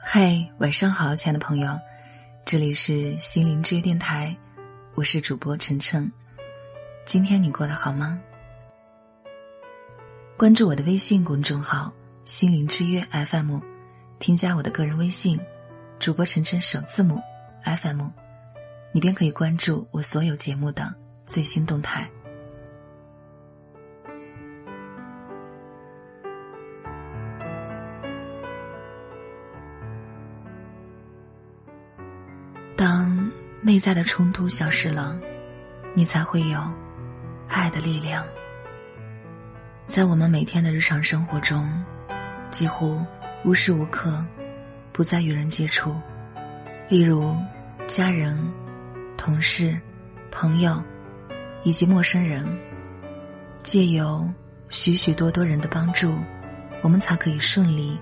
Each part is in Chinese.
嗨，晚上好，亲爱的朋友，这里是心灵之约电台，我是主播晨晨。今天你过得好吗？关注我的微信公众号“心灵之约 FM”，添加我的个人微信“主播晨晨”首字母 FM，你便可以关注我所有节目的最新动态。内在的冲突消失了，你才会有爱的力量。在我们每天的日常生活中，几乎无时无刻不在与人接触，例如家人、同事、朋友以及陌生人。借由许许多多人的帮助，我们才可以顺利、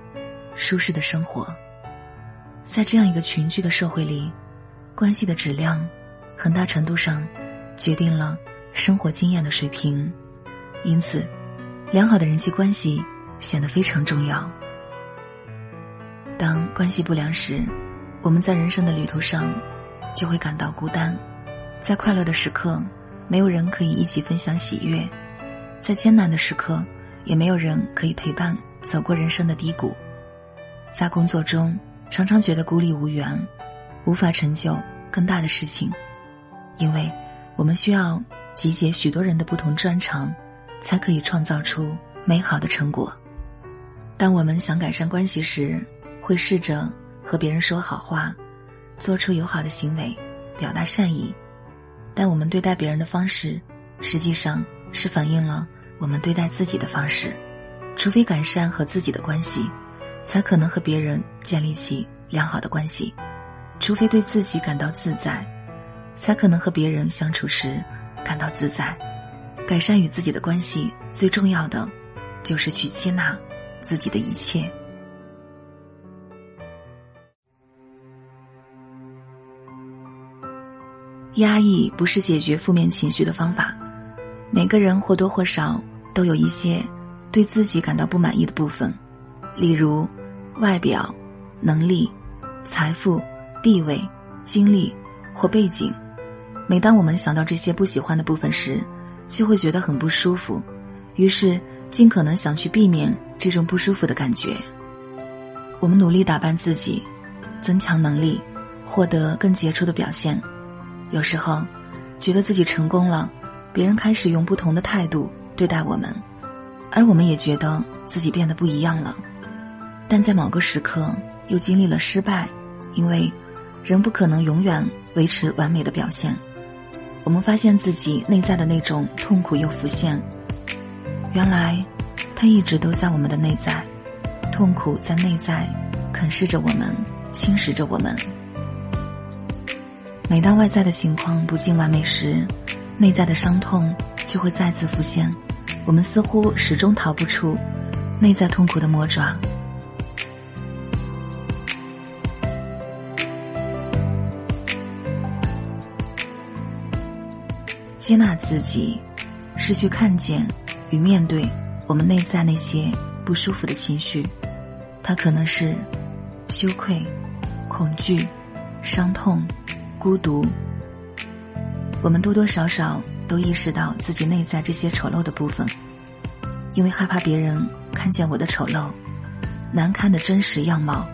舒适的生活。在这样一个群居的社会里。关系的质量，很大程度上决定了生活经验的水平，因此，良好的人际关系显得非常重要。当关系不良时，我们在人生的旅途上就会感到孤单，在快乐的时刻，没有人可以一起分享喜悦；在艰难的时刻，也没有人可以陪伴走过人生的低谷；在工作中，常常觉得孤立无援。无法成就更大的事情，因为我们需要集结许多人的不同专长，才可以创造出美好的成果。当我们想改善关系时，会试着和别人说好话，做出友好的行为，表达善意。但我们对待别人的方式，实际上是反映了我们对待自己的方式。除非改善和自己的关系，才可能和别人建立起良好的关系。除非对自己感到自在，才可能和别人相处时感到自在。改善与自己的关系，最重要的就是去接纳自己的一切。压抑不是解决负面情绪的方法。每个人或多或少都有一些对自己感到不满意的部分，例如外表、能力、财富。地位、经历或背景，每当我们想到这些不喜欢的部分时，就会觉得很不舒服，于是尽可能想去避免这种不舒服的感觉。我们努力打扮自己，增强能力，获得更杰出的表现。有时候，觉得自己成功了，别人开始用不同的态度对待我们，而我们也觉得自己变得不一样了。但在某个时刻，又经历了失败，因为。人不可能永远维持完美的表现，我们发现自己内在的那种痛苦又浮现。原来，它一直都在我们的内在，痛苦在内在啃噬着我们，侵蚀着我们。每当外在的情况不尽完美时，内在的伤痛就会再次浮现，我们似乎始终逃不出内在痛苦的魔爪。接纳自己，是去看见与面对我们内在那些不舒服的情绪。它可能是羞愧、恐惧、伤痛、孤独。我们多多少少都意识到自己内在这些丑陋的部分，因为害怕别人看见我的丑陋、难堪的真实样貌，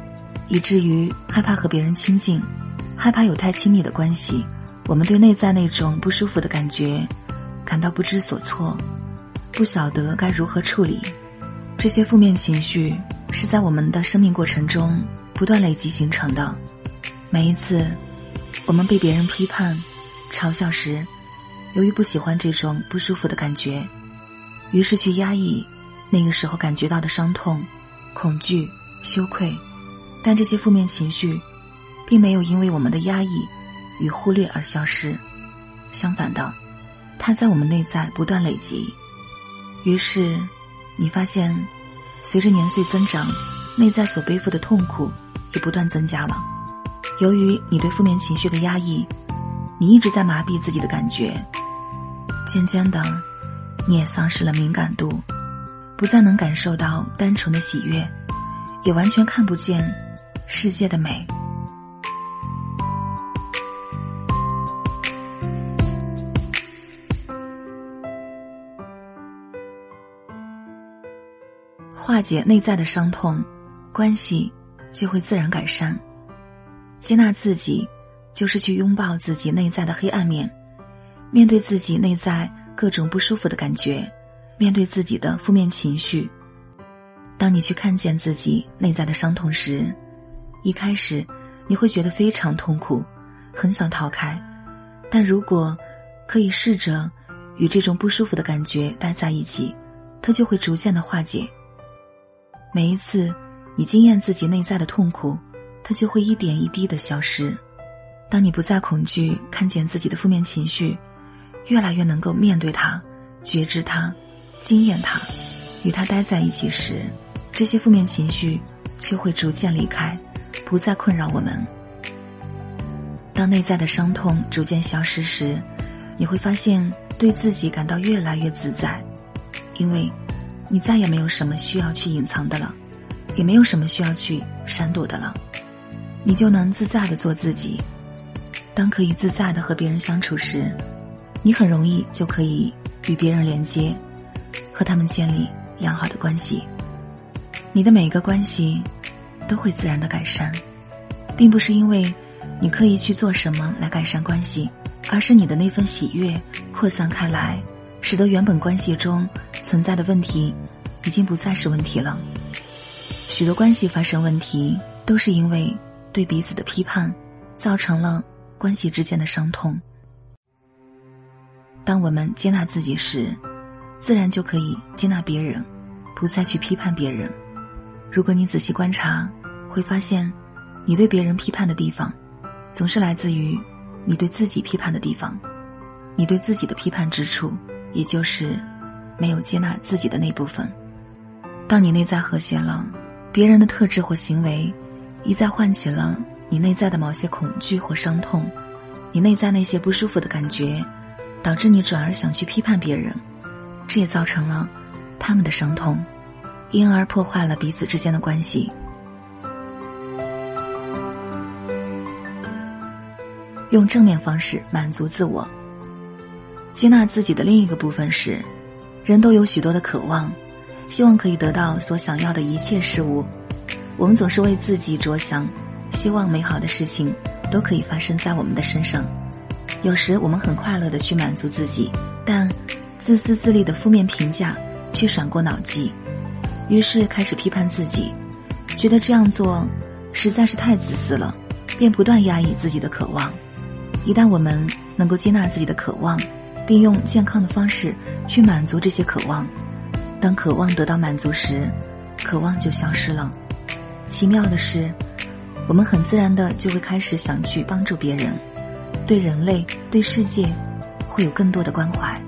以至于害怕和别人亲近，害怕有太亲密的关系。我们对内在那种不舒服的感觉感到不知所措，不晓得该如何处理。这些负面情绪是在我们的生命过程中不断累积形成的。每一次我们被别人批判、嘲笑时，由于不喜欢这种不舒服的感觉，于是去压抑那个时候感觉到的伤痛、恐惧、羞愧。但这些负面情绪并没有因为我们的压抑。与忽略而消失，相反的，它在我们内在不断累积。于是，你发现，随着年岁增长，内在所背负的痛苦也不断增加了。由于你对负面情绪的压抑，你一直在麻痹自己的感觉，渐渐的，你也丧失了敏感度，不再能感受到单纯的喜悦，也完全看不见世界的美。化解内在的伤痛，关系就会自然改善。接纳自己，就是去拥抱自己内在的黑暗面，面对自己内在各种不舒服的感觉，面对自己的负面情绪。当你去看见自己内在的伤痛时，一开始你会觉得非常痛苦，很想逃开。但如果可以试着与这种不舒服的感觉待在一起，它就会逐渐的化解。每一次你惊艳自己内在的痛苦。它就会一点一滴的消失。当你不再恐惧，看见自己的负面情绪，越来越能够面对它、觉知它、经验它，与它待在一起时，这些负面情绪就会逐渐离开，不再困扰我们。当内在的伤痛逐渐消失时，你会发现对自己感到越来越自在，因为，你再也没有什么需要去隐藏的了，也没有什么需要去闪躲的了。你就能自在的做自己。当可以自在的和别人相处时，你很容易就可以与别人连接，和他们建立良好的关系。你的每一个关系都会自然的改善，并不是因为你刻意去做什么来改善关系，而是你的那份喜悦扩散开来，使得原本关系中存在的问题已经不再是问题了。许多关系发生问题，都是因为。对彼此的批判，造成了关系之间的伤痛。当我们接纳自己时，自然就可以接纳别人，不再去批判别人。如果你仔细观察，会发现，你对别人批判的地方，总是来自于你对自己批判的地方。你对自己的批判之处，也就是没有接纳自己的那部分。当你内在和谐了，别人的特质或行为。一再唤起了你内在的某些恐惧或伤痛，你内在那些不舒服的感觉，导致你转而想去批判别人，这也造成了他们的伤痛，因而破坏了彼此之间的关系。用正面方式满足自我，接纳自己的另一个部分是，人都有许多的渴望，希望可以得到所想要的一切事物。我们总是为自己着想，希望美好的事情都可以发生在我们的身上。有时我们很快乐的去满足自己，但自私自利的负面评价却闪过脑际，于是开始批判自己，觉得这样做实在是太自私了，便不断压抑自己的渴望。一旦我们能够接纳自己的渴望，并用健康的方式去满足这些渴望，当渴望得到满足时，渴望就消失了。奇妙的是，我们很自然的就会开始想去帮助别人，对人类、对世界，会有更多的关怀。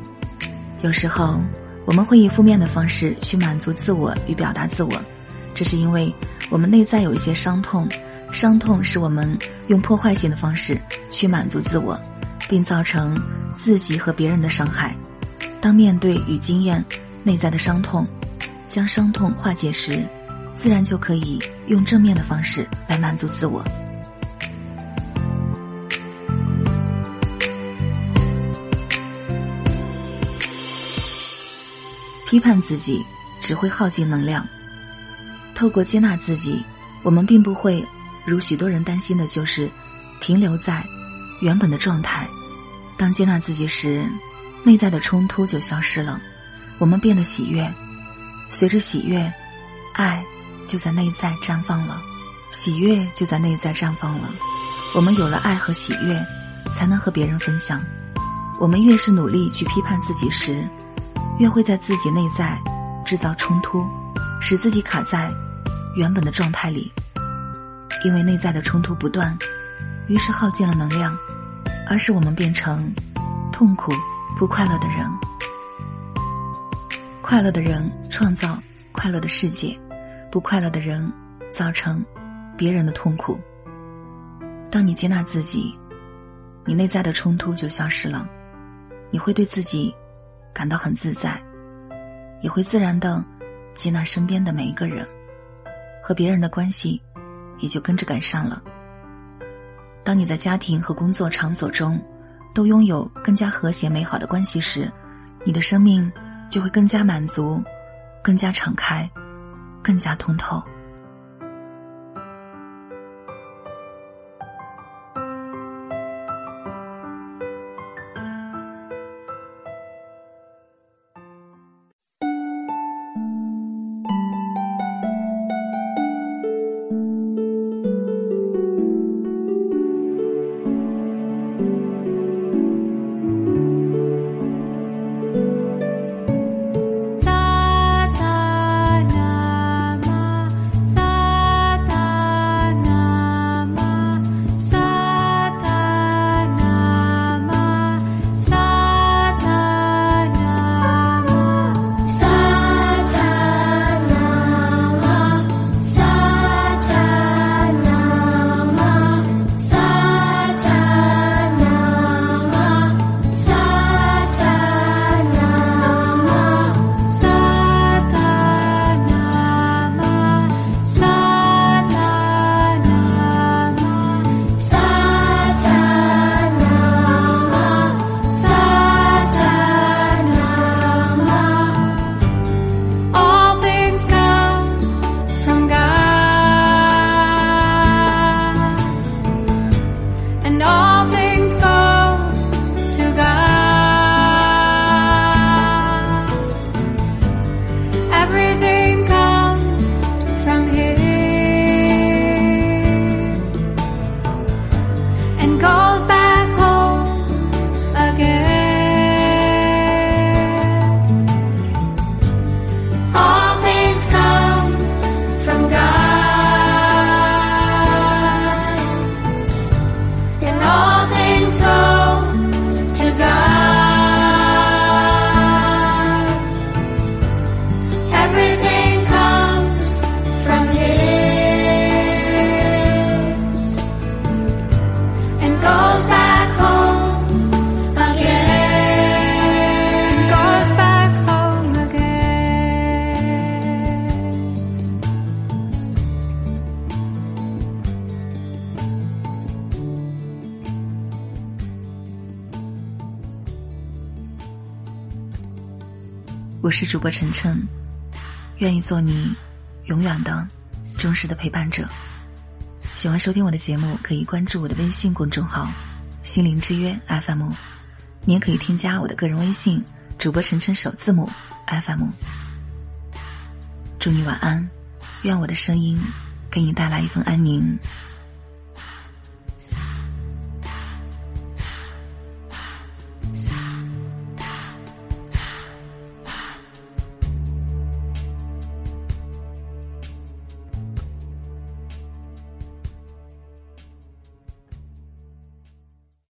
有时候，我们会以负面的方式去满足自我与表达自我，这是因为我们内在有一些伤痛，伤痛使我们用破坏性的方式去满足自我，并造成自己和别人的伤害。当面对与经验内在的伤痛，将伤痛化解时。自然就可以用正面的方式来满足自我。批判自己只会耗尽能量。透过接纳自己，我们并不会如许多人担心的，就是停留在原本的状态。当接纳自己时，内在的冲突就消失了，我们变得喜悦。随着喜悦，爱。就在内在绽放了，喜悦就在内在绽放了。我们有了爱和喜悦，才能和别人分享。我们越是努力去批判自己时，越会在自己内在制造冲突，使自己卡在原本的状态里。因为内在的冲突不断，于是耗尽了能量，而是我们变成痛苦、不快乐的人。快乐的人创造快乐的世界。不快乐的人，造成别人的痛苦。当你接纳自己，你内在的冲突就消失了，你会对自己感到很自在，也会自然的接纳身边的每一个人，和别人的关系也就跟着改善了。当你在家庭和工作场所中都拥有更加和谐美好的关系时，你的生命就会更加满足，更加敞开，更加通透。我是主播晨晨，愿意做你永远的忠实的陪伴者。喜欢收听我的节目，可以关注我的微信公众号“心灵之约 FM”，你也可以添加我的个人微信“主播晨晨首字母 FM”。祝你晚安，愿我的声音给你带来一份安宁